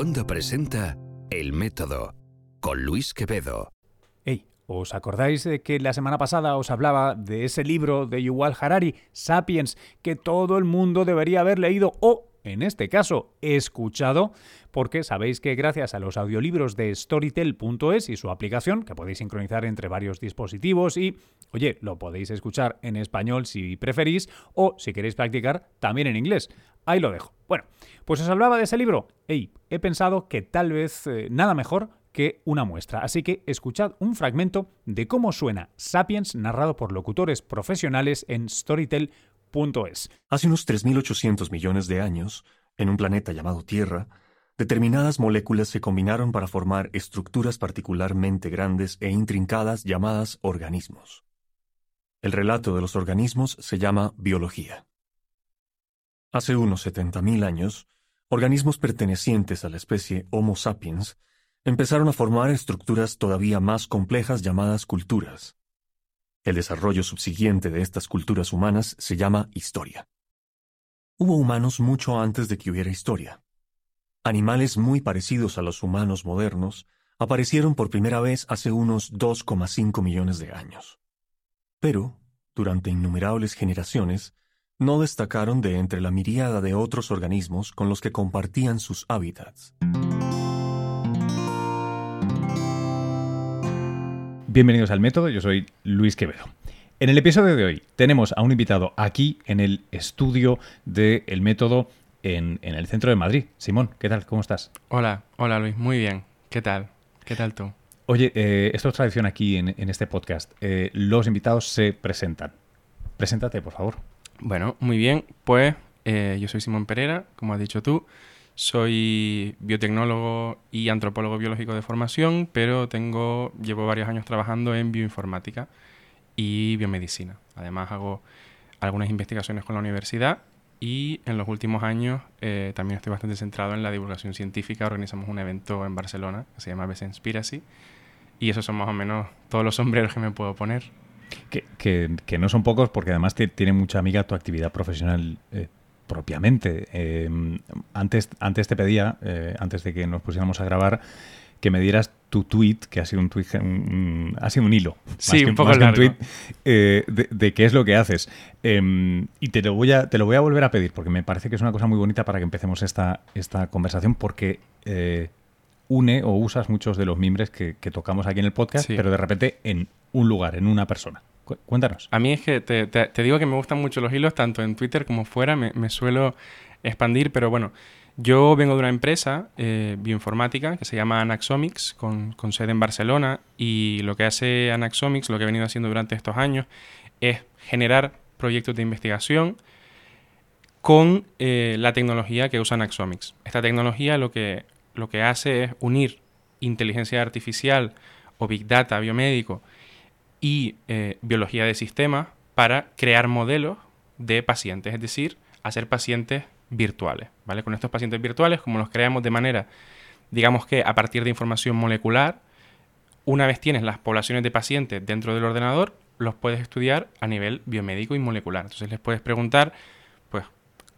Wanda presenta El Método con Luis Quevedo. Hey, ¿os acordáis de que la semana pasada os hablaba de ese libro de Yuval Harari, Sapiens, que todo el mundo debería haber leído o en este caso, escuchado, porque sabéis que gracias a los audiolibros de Storytel.es y su aplicación, que podéis sincronizar entre varios dispositivos y, oye, lo podéis escuchar en español si preferís o si queréis practicar también en inglés. Ahí lo dejo. Bueno, pues os hablaba de ese libro. Hey, he pensado que tal vez eh, nada mejor que una muestra. Así que escuchad un fragmento de cómo suena Sapiens narrado por locutores profesionales en Storytel.es. Hace unos 3.800 millones de años, en un planeta llamado Tierra, determinadas moléculas se combinaron para formar estructuras particularmente grandes e intrincadas llamadas organismos. El relato de los organismos se llama biología. Hace unos 70.000 años, organismos pertenecientes a la especie Homo sapiens empezaron a formar estructuras todavía más complejas llamadas culturas. El desarrollo subsiguiente de estas culturas humanas se llama historia. Hubo humanos mucho antes de que hubiera historia. Animales muy parecidos a los humanos modernos aparecieron por primera vez hace unos 2,5 millones de años. Pero, durante innumerables generaciones, no destacaron de entre la miríada de otros organismos con los que compartían sus hábitats. Bienvenidos al método, yo soy Luis Quevedo. En el episodio de hoy tenemos a un invitado aquí en el estudio del El método en, el centro de Madrid. Simón, ¿qué tal? ¿Cómo estás? Hola, hola Luis, muy bien. ¿Qué tal? ¿Qué tal tú? Oye, eh, esto es tradición aquí en, este podcast. Eh, los invitados se presentan. Preséntate, por favor. Bueno, muy bien. Pues eh, yo soy Simón Pereira, como has dicho tú. Soy biotecnólogo y antropólogo biológico de formación, pero tengo, llevo varios años trabajando en bioinformática y biomedicina. Además hago algunas investigaciones con la universidad y en los últimos años eh, también estoy bastante centrado en la divulgación científica. Organizamos un evento en Barcelona que se llama Besenspiracy y esos son más o menos todos los sombreros que me puedo poner. Que, no son pocos porque además tiene mucha amiga tu actividad profesional eh, propiamente. Em, antes, antes te pedía, eh, antes de que nos pusiéramos a grabar, que me dieras tu tweet, que ha sido un tweet, ha sido un hilo. Sí, un poco largo. tweet, eh, de, qué es lo que haces. Em, y te lo, voy a, te lo voy a volver a pedir, porque me parece que es una cosa muy bonita para que empecemos esta, esta conversación, porque une o usas muchos de los mimbres que, tocamos aquí en el podcast, pero de repente en un lugar, en una persona. Cuéntanos. A mí es que te, digo que me gustan mucho los hilos, tanto en Twitter como fuera, me, suelo expandir, pero bueno, yo vengo de una empresa eh, bioinformática que se llama Anaxomics, con, sede en Barcelona, y lo que hace Anaxomics, lo que he venido haciendo durante estos años, es generar proyectos de investigación con eh, la tecnología que usa Anaxomics. Esta tecnología lo que, lo que hace es unir inteligencia artificial o big data biomédico y eh, biología de sistemas para crear modelos de pacientes, es decir, hacer pacientes virtuales, ¿vale? Con estos pacientes virtuales, como los creamos de manera, digamos que a partir de información molecular, una vez tienes las poblaciones de pacientes dentro del ordenador, los puedes estudiar a nivel biomédico y molecular. Entonces les puedes preguntar, pues,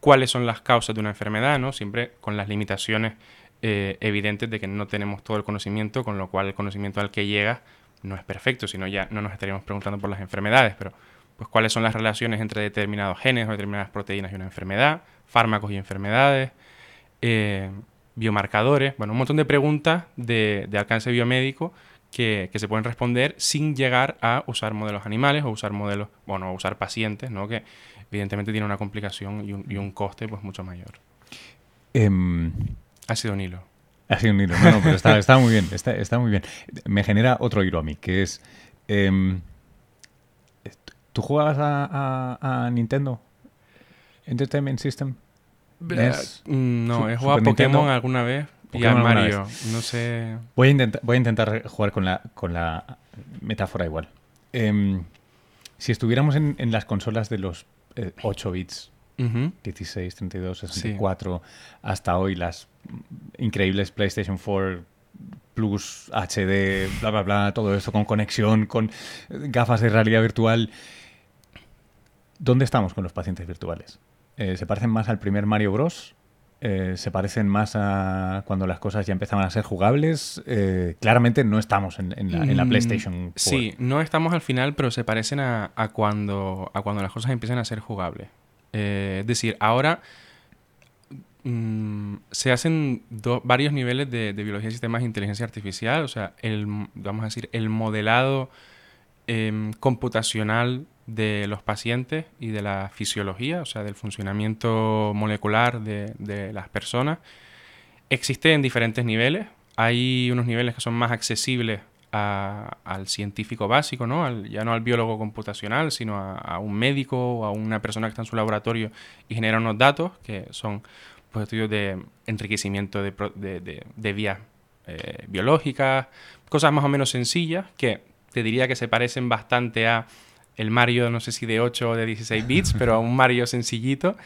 cuáles son las causas de una enfermedad, ¿no? Siempre con las limitaciones eh, evidentes de que no tenemos todo el conocimiento, con lo cual el conocimiento al que llegas no es perfecto, sino ya no nos estaríamos preguntando por las enfermedades, pero pues cuáles son las relaciones entre determinados genes o determinadas proteínas y una enfermedad, fármacos y enfermedades, eh, biomarcadores, bueno, un montón de preguntas de, alcance biomédico que, se pueden responder sin llegar a usar modelos animales o usar modelos, bueno, o usar pacientes, ¿no? Que evidentemente tiene una complicación y un, coste pues mucho mayor. Em, ha sido un hilo. Ha sido un hilo, no, pero está, muy bien, está, muy bien. Me genera otro hilo a mí, que es... Em, ¿Tú jugabas a, Nintendo? Entertainment System? Mm, no, he jugado a Pokémon alguna vez y a Mario. No sé. Voy a, intentar, voy a intentar jugar con la, con la metáfora igual. Em, si estuviéramos en, las consolas de los 8 eh, bits, 16, 32, 64, hasta hoy las increíbles PlayStation 4 Plus, HD, bla, bla, bla, todo esto con conexión, con gafas de realidad virtual. ¿Dónde estamos con los pacientes virtuales? Eh, ¿Se parecen más al primer Mario Bros? eh, se parecen más a cuando las cosas ya empezaban a ser jugables. Eh, claramente no estamos en, la, mm, PlayStation Sí, no estamos al final, pero se parecen a, cuando, a cuando las cosas empiezan a ser jugables. Eh, es decir, ahora mm, se hacen varios niveles de, biología de sistemas de inteligencia artificial. O sea, el, vamos a decir, el modelado em, computacional de los pacientes y de la fisiología, o sea, del funcionamiento molecular de, las personas, existe en diferentes niveles. Hay unos niveles que son más accesibles al científico básico, ¿no? ya no al biólogo computacional, sino a, un médico o a una persona que está en su laboratorio y genera unos datos que son pues, estudios de enriquecimiento de, vías eh, biológicas, cosas más o menos sencillas que te diría que se parecen bastante a el Mario, no sé si de 8 o de 16 bits, pero un Mario sencillito.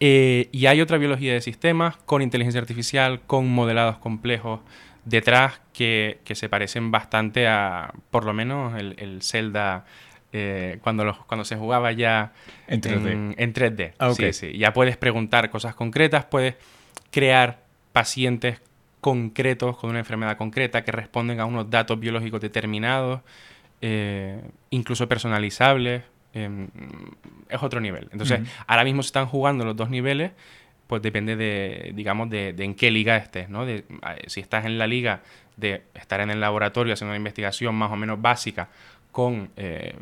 Eh, y hay otra biología de sistemas con inteligencia artificial, con modelados complejos detrás que, se parecen bastante a, por lo menos, el, Zelda eh, cuando, cuando se jugaba ya en 3D. En, 3D. Ah, sí, sí. Ya puedes preguntar cosas concretas, puedes crear pacientes concretos con una enfermedad concreta que responden a unos datos biológicos determinados. Eh, incluso personalizables, em, es otro nivel. Entonces, ahora mismo se están jugando los dos niveles, pues depende de, digamos, de, en qué liga estés, ¿no? De, si estás en la liga de estar en el laboratorio haciendo una investigación más o menos básica con eh,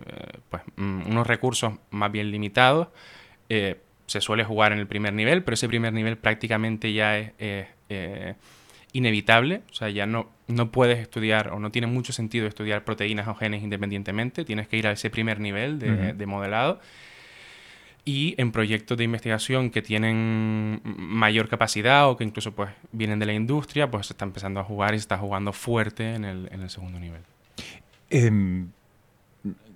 pues, mm, unos recursos más bien limitados, eh, se suele jugar en el primer nivel, pero ese primer nivel prácticamente ya es inevitable, o sea, ya no, no puedes estudiar o no tiene mucho sentido estudiar proteínas o genes independientemente, tienes que ir a ese primer nivel de, modelado. Y en proyectos de investigación que tienen mayor capacidad o que incluso pues vienen de la industria, pues se está empezando a jugar y se está jugando fuerte en el, en el segundo nivel. Em,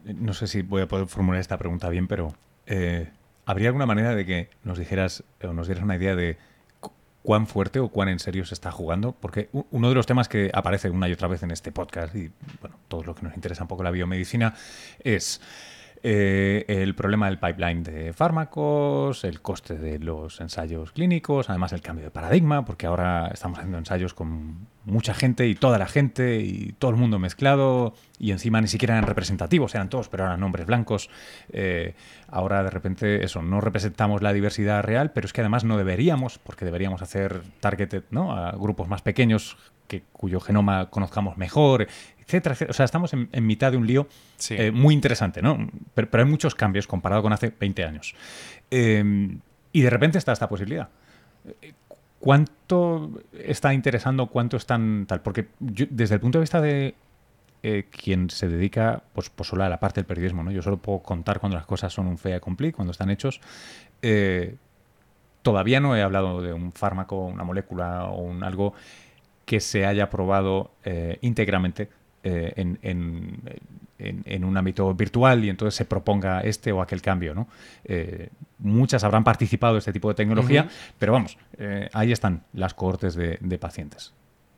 no sé si voy a poder formular esta pregunta bien, pero eh, ¿habría alguna manera de que nos dijeras o nos dieras una idea de cuán fuerte o cuán en serio se está jugando, porque uno de los temas que aparece una y otra vez en este podcast, y bueno, todos los que nos interesa un poco la biomedicina, es eh, el problema del pipeline de fármacos, el coste de los ensayos clínicos, además el cambio de paradigma, porque ahora estamos haciendo ensayos con mucha gente y toda la gente y todo el mundo mezclado y encima ni siquiera eran representativos, eran todos, pero eran nombres blancos. Eh, ahora de repente eso, no representamos la diversidad real, pero es que además no deberíamos, porque deberíamos hacer targeted ¿no? a grupos más pequeños que, cuyo genoma conozcamos mejor, etcétera, O sea, estamos en, mitad de un lío eh, muy interesante, ¿no? Pero, hay muchos cambios comparado con hace 20 años. Em, y de repente está esta posibilidad. ¿Cuánto está interesando? ¿Cuánto están tal? Porque desde el punto de vista de eh, quien se dedica pues, pues, solo a la parte del periodismo, ¿no? Yo solo puedo contar cuando las cosas son un fea cumplir, cuando están hechos. Eh, todavía no he hablado de un fármaco, una molécula o un algo que se haya probado íntegramente eh, en, un ámbito virtual y entonces se proponga este o aquel cambio. ¿no? Eh, muchas habrán participado de este tipo de tecnología, pero vamos, eh, ahí están las cohortes de, pacientes.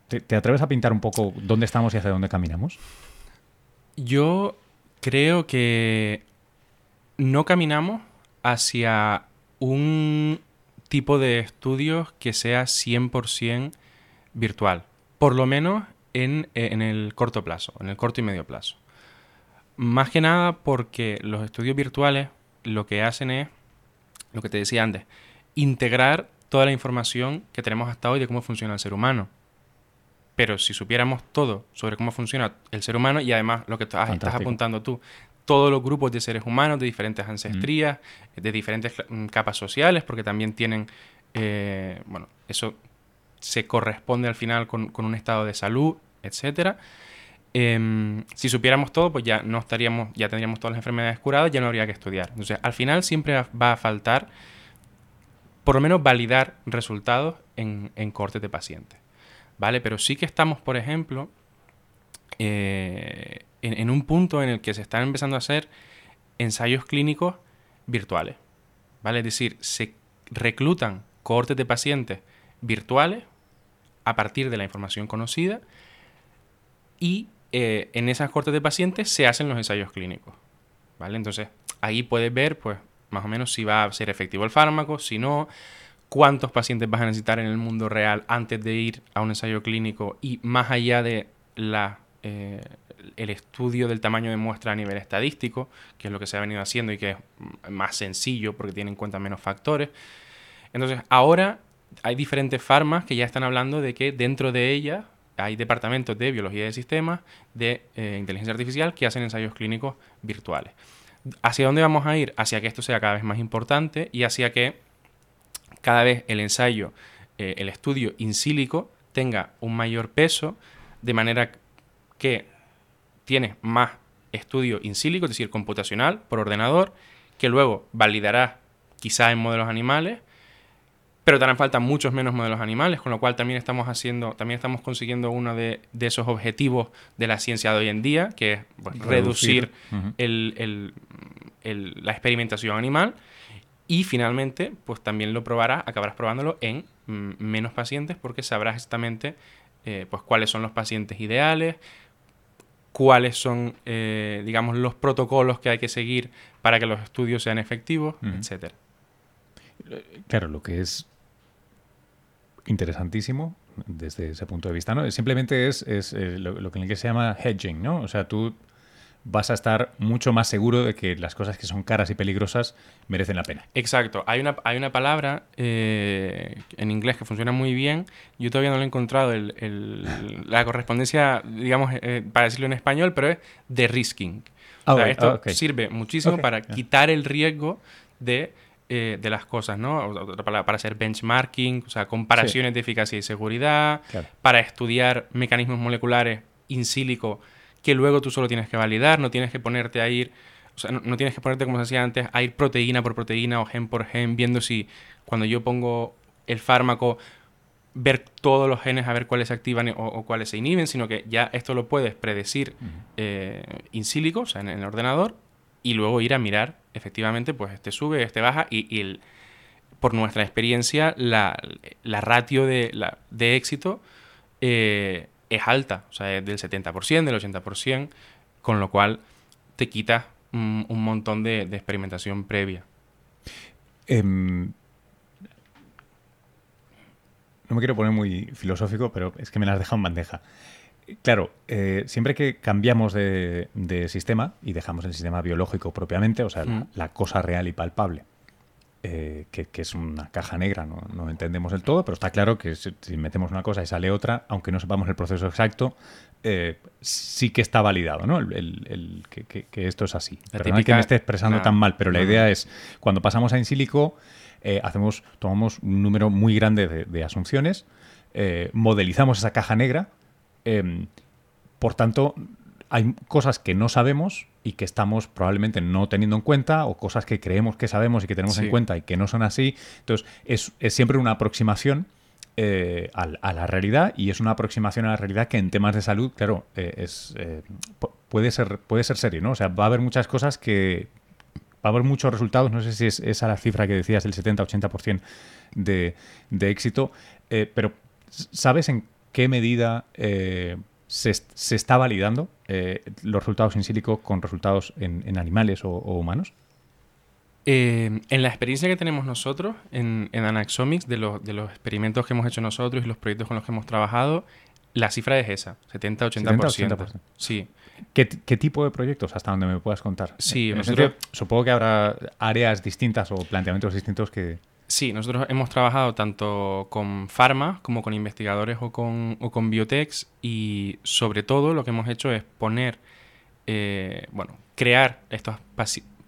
¿Te, atreves a pintar un poco dónde estamos y hacia dónde caminamos? Yo creo que no caminamos hacia un tipo de estudios que sea 100% virtual. Por lo menos eh, en, el corto plazo, en el corto y medio plazo. Más que nada porque los estudios virtuales lo que hacen es, lo que te decía antes, integrar toda la información que tenemos hasta hoy de cómo funciona el ser humano. Pero si supiéramos todo sobre cómo funciona el ser humano y además lo que estás, apuntando tú, todos los grupos de seres humanos de diferentes ancestrías, mm. de diferentes capas sociales, porque también tienen, eh, bueno, eso se corresponde al final con, un estado de salud, etcétera. Em, si supiéramos todo, pues ya no estaríamos, ya tendríamos todas las enfermedades curadas, ya no habría que estudiar. Entonces, al final siempre va a faltar, por lo menos, validar resultados en, en cortes de pacientes. ¿Vale? Pero sí que estamos, por ejemplo, eh, en, en, un punto en el que se están empezando a hacer ensayos clínicos virtuales. ¿Vale? Es decir, se reclutan cohortes de pacientes virtuales a partir de la información conocida y eh, en esas cortes de pacientes se hacen los ensayos clínicos. ¿Vale? Entonces, ahí puedes ver, pues, más o menos si va a ser efectivo el fármaco, si no, cuántos pacientes vas a necesitar en el mundo real antes de ir a un ensayo clínico y más allá de la, eh, el estudio del tamaño de muestra a nivel estadístico, que es lo que se ha venido haciendo y que es más sencillo porque tiene en cuenta menos factores. Entonces, ahora hay diferentes farmas que ya están hablando de que dentro de ellas hay departamentos de biología de sistemas, de eh, inteligencia artificial, que hacen ensayos clínicos virtuales. ¿Hacia dónde vamos a ir? Hacia que esto sea cada vez más importante y hacia que cada vez el ensayo, eh, el estudio in silico tenga un mayor peso, de manera que tienes más estudio in silico, es decir, computacional, por ordenador, que luego validará quizá en modelos animales, pero también faltan muchos menos modelos animales, con lo cual también estamos haciendo, también estamos consiguiendo uno de, esos objetivos de la ciencia de hoy en día, que es pues, reducir, la experimentación animal. Y finalmente, pues también lo probarás, acabarás probándolo en mm, menos pacientes porque sabrás exactamente eh, pues, cuáles son los pacientes ideales, cuáles son, eh, digamos, los protocolos que hay que seguir para que los estudios sean efectivos, etcétera. Claro, lo que es interesantísimo desde ese punto de vista, ¿no? Simplemente es, es eh, lo, que en inglés se llama hedging, ¿no? O sea, tú vas a estar mucho más seguro de que las cosas que son caras y peligrosas merecen la pena. Exacto. Hay una, hay una palabra eh, en inglés que funciona muy bien. Yo todavía no lo he encontrado el, la correspondencia, digamos, eh, para decirlo en español, pero es de risking. o sea, esto sirve muchísimo para quitar el riesgo de eh, de las cosas, ¿no? Para, para, hacer benchmarking, o sea, comparaciones de eficacia y seguridad, para estudiar mecanismos moleculares in silico que luego tú solo tienes que validar, no tienes que ponerte a ir, o sea, no, tienes que ponerte, como se decía antes, a ir proteína por proteína o gen por gen, viendo si cuando yo pongo el fármaco, ver todos los genes a ver cuáles se activan o, cuáles se inhiben, sino que ya esto lo puedes predecir eh, in silico, o sea, en el ordenador, y luego ir a mirar, efectivamente, pues este sube, este baja y, por nuestra experiencia la, ratio de, la, de éxito eh, es alta, o sea, es del 70%, del 80%, con lo cual te quita un, montón de, experimentación previa. Em, no me quiero poner muy filosófico, pero es que me las dejado en bandeja. Claro, eh, siempre que cambiamos de, sistema y dejamos el sistema biológico propiamente, o sea, la, cosa real y palpable, eh, que, es una caja negra, no, no, entendemos el todo, pero está claro que si, metemos una cosa y sale otra, aunque no sepamos el proceso exacto, eh, sí que está validado, ¿no? El, que, esto es así. Perdona que me esté expresando tan mal, pero la idea es, cuando pasamos a in silico, hacemos, tomamos un número muy grande de asunciones, modelizamos esa caja negra, Em, por tanto, hay cosas que no sabemos y que estamos probablemente no teniendo en cuenta o cosas que creemos que sabemos y que tenemos en cuenta y que no son así. Entonces, es, siempre una aproximación eh, a, la realidad y es una aproximación a la realidad que en temas de salud, claro, eh, es, eh, puede, ser, puede ser serio, ¿no? O sea, va a haber muchas cosas que... Va a haber muchos resultados, no sé si es esa la cifra que decías, el 70-80% de, de éxito, pero ¿sabes en qué medida eh, se, está validando eh, los resultados in silico con resultados en, animales o, humanos? Eh, en la experiencia que tenemos nosotros en, Anaxomics, de los, de los experimentos que hemos hecho nosotros y los proyectos con los que hemos trabajado, la cifra es esa, 70-80%. Sí. ¿Qué, tipo de proyectos hasta donde me puedas contar? Sí, supongo que habrá áreas distintas o planteamientos distintos que... Sí, nosotros hemos trabajado tanto con farma como con investigadores o con, o con biotechs y sobre todo lo que hemos hecho es poner, eh, bueno, crear estas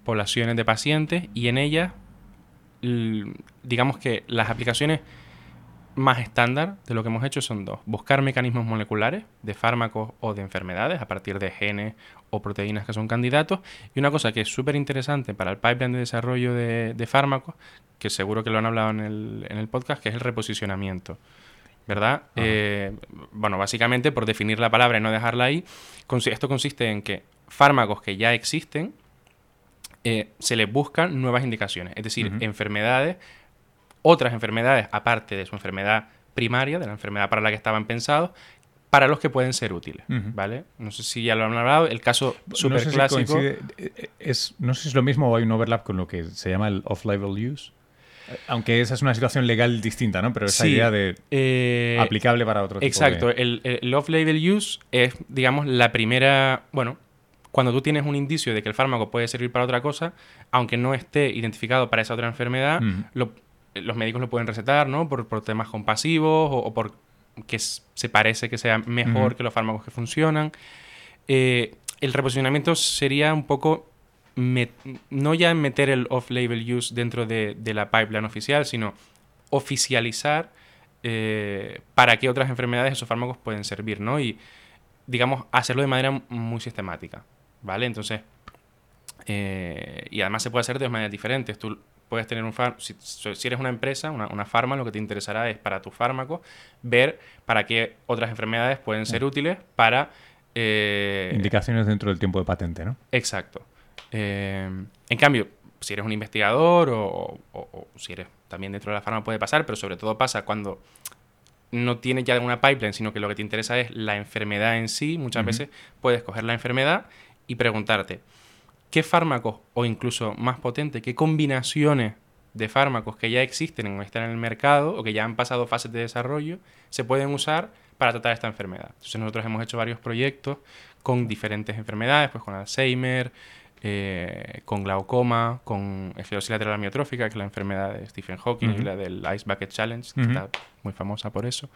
poblaciones de pacientes y en ellas, digamos que las aplicaciones más estándar de lo que hemos hecho son dos. Buscar mecanismos moleculares de fármacos o de enfermedades a partir de genes o proteínas que son candidatos. Y una cosa que es súper interesante para el pipeline de desarrollo de, fármacos, que seguro que lo han hablado en el, en el podcast, que es el reposicionamiento. ¿Verdad? Eh, bueno, básicamente, por definir la palabra y no dejarla ahí, esto consiste en que fármacos que ya existen eh, se les buscan nuevas indicaciones, es decir, enfermedades otras enfermedades aparte de su enfermedad primaria, de la enfermedad para la que estaban pensados, para los que pueden ser útiles, ¿vale? No sé si ya lo han hablado, el caso súper clásico... Eh, es, no sé si es lo mismo o hay un overlap con lo que se llama el off-label use. Aunque esa es una situación legal distinta, ¿no? Pero esa Sí, idea de eh, aplicable para otro tipo Exacto, de... el, el off-label use es, digamos, la primera, bueno, cuando tú tienes un indicio de que el fármaco puede servir para otra cosa, aunque no esté identificado para esa otra enfermedad, lo- los médicos lo pueden recetar, ¿no? Por, por temas compasivos o, o por que se parece que sea mejor que los fármacos que funcionan. Eh, el reposicionamiento sería un poco, no ya meter el off-label use dentro de, de la pipeline oficial, sino oficializar eh, para qué otras enfermedades esos fármacos pueden servir, ¿no? Y, digamos, hacerlo de manera muy sistemática, ¿vale? Entonces, eh, y además se puede hacer de dos maneras diferentes. Tú puedes tener un fármaco, si, si eres una empresa, una, una farma, lo que te interesará es para tu fármaco ver para qué otras enfermedades pueden ser útiles para... eh, Indicaciones dentro del tiempo de patente, ¿no? Exacto. Eh, en cambio, si eres un investigador o, o- o si eres también dentro de la farma puede pasar, pero sobre todo pasa cuando no tienes ya una pipeline, sino que lo que te interesa es la enfermedad en sí. Muchas veces puedes coger la enfermedad y preguntarte qué fármacos o incluso más potente, qué combinaciones de fármacos que ya existen o están en el mercado o que ya han pasado fases de desarrollo se pueden usar para tratar esta enfermedad. Entonces nosotros hemos hecho varios proyectos con diferentes enfermedades, pues con Alzheimer, eh, con glaucoma, con esclerosis lateral amiotrófica, que es la enfermedad de Stephen Hawking, y la del Ice Bucket Challenge, que está muy famosa por eso.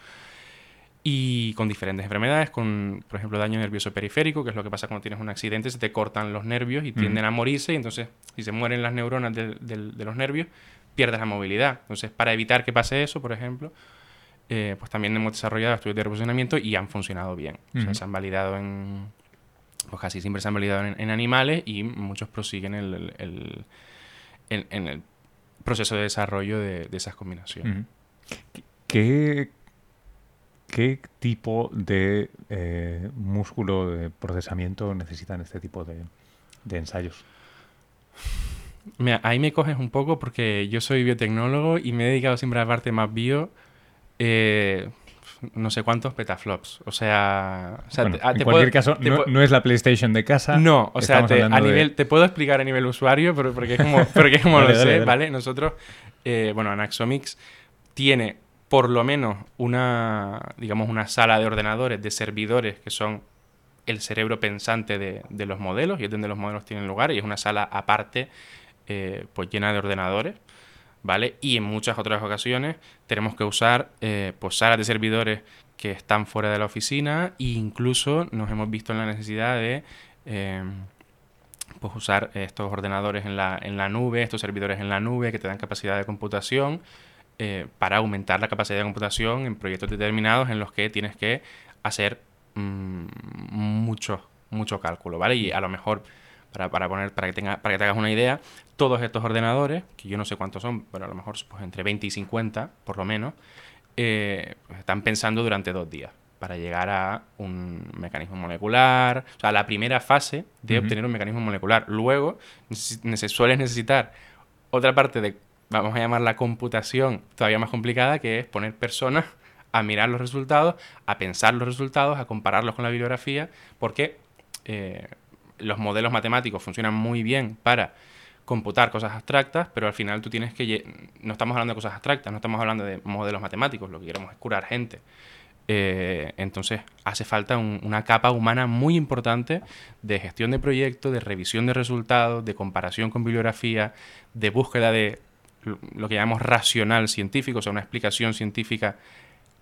Y con diferentes enfermedades, con, por ejemplo, daño nervioso periférico, que es lo que pasa cuando tienes un accidente, se te cortan los nervios y tienden a morirse, y entonces, si se mueren las neuronas del- del- de los nervios, pierdes la movilidad. Entonces, para evitar que pase eso, por ejemplo, eh, pues también hemos desarrollado estudios de reposicionamiento y han funcionado bien. O sea, se han validado en. Pues casi siempre se han validado en, en animales y muchos prosiguen el, el- el- en, en el proceso de desarrollo de, de esas combinaciones. ¿Qué, qué tipo de eh, músculo de procesamiento necesitan este tipo de, de ensayos? Mira, ahí me coges un poco porque yo soy biotecnólogo y me he dedicado siempre a la parte más bio. eh, no sé cuántos petaflops. O sea, o sea, Bueno, te- en te cualquier puedo- caso, te no, es la PlayStation de casa. No, o sea, te, a de- nivel, te puedo explicar a nivel usuario, pero porque es como, porque es como lo dale, sé, dale. ¿vale? Nosotros, eh, bueno, Anaxomics tiene por lo menos una, digamos, una sala de ordenadores, de servidores, que son el cerebro pensante de, de los modelos, y es donde los modelos tienen lugar, y es una sala aparte, eh, pues llena de ordenadores, ¿vale? Y en muchas otras ocasiones tenemos que usar eh, pues salas de servidores que están fuera de la oficina e incluso nos hemos visto en la necesidad de eh, pues usar estos ordenadores en la, en la nube, estos servidores en la nube que te dan capacidad de computación eh, para aumentar la capacidad de computación en proyectos determinados en los que tienes que hacer mm, mucho, mucho cálculo, ¿vale? Y a lo mejor, para, para poner, para que tenga, para que te hagas una idea, todos estos ordenadores, que yo no sé cuántos son, pero a lo mejor pues, entre 20 y 50, por lo menos, eh, pues, están pensando durante dos días para llegar a un mecanismo molecular, o sea, la primera fase de obtener un mecanismo molecular. Luego, neces- sueles necesitar otra parte de, vamos a llamar la computación todavía más complicada, que es poner personas a mirar los resultados, a pensar los resultados, a compararlos con la bibliografía, porque eh, los modelos matemáticos funcionan muy bien para computar cosas abstractas, pero al final tú tienes que... No estamos hablando de cosas abstractas, no estamos hablando de modelos matemáticos, lo que queremos es curar gente. Eh, entonces hace falta un- una capa humana muy importante de gestión de proyectos, de revisión de resultados, de comparación con bibliografía, de búsqueda de lo- que llamamos racional científico, o sea, una explicación científica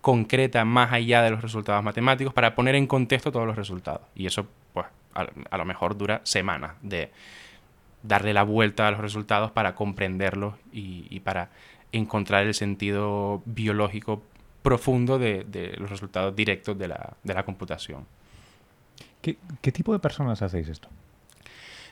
concreta más allá de los resultados matemáticos para poner en contexto todos los resultados. Y eso, pues, a, lo mejor dura semanas de darle la vuelta a los resultados para comprenderlos y, para encontrar el sentido biológico profundo de, los resultados directos de la, computación. ¿Qué, qué tipo de personas hacéis esto?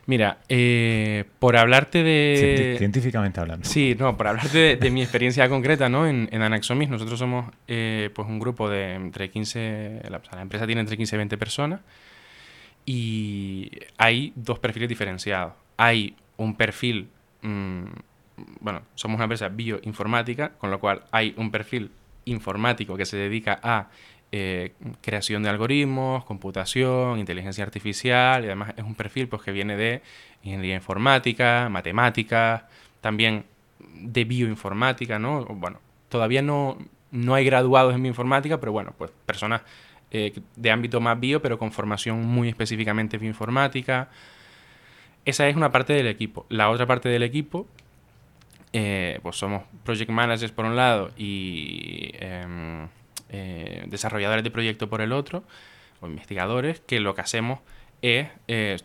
Mira, eh, por hablarte de... científicamente hablando. Sí, no, por hablarte de, de mi experiencia concreta, ¿no? En, en Anaxomis nosotros somos eh, pues un grupo de entre 15, la, la empresa tiene entre 15 y 20 personas y hay dos perfiles diferenciados. Hay un perfil, mm, bueno, somos una empresa bioinformática, con lo cual hay un perfil informático que se dedica a eh, creación de algoritmos, computación, inteligencia artificial y además es un perfil pues, que viene de ingeniería informática, matemáticas, también de bioinformática, ¿no? Bueno, todavía no, no hay graduados en bioinformática, pero bueno, pues personas eh, de ámbito más bio, pero con formación muy específicamente bioinformática. Esa es una parte del equipo. La otra parte del equipo, eh, pues somos project managers por un lado y em, eh, desarrolladores de proyecto por el otro, o investigadores, que lo que hacemos es,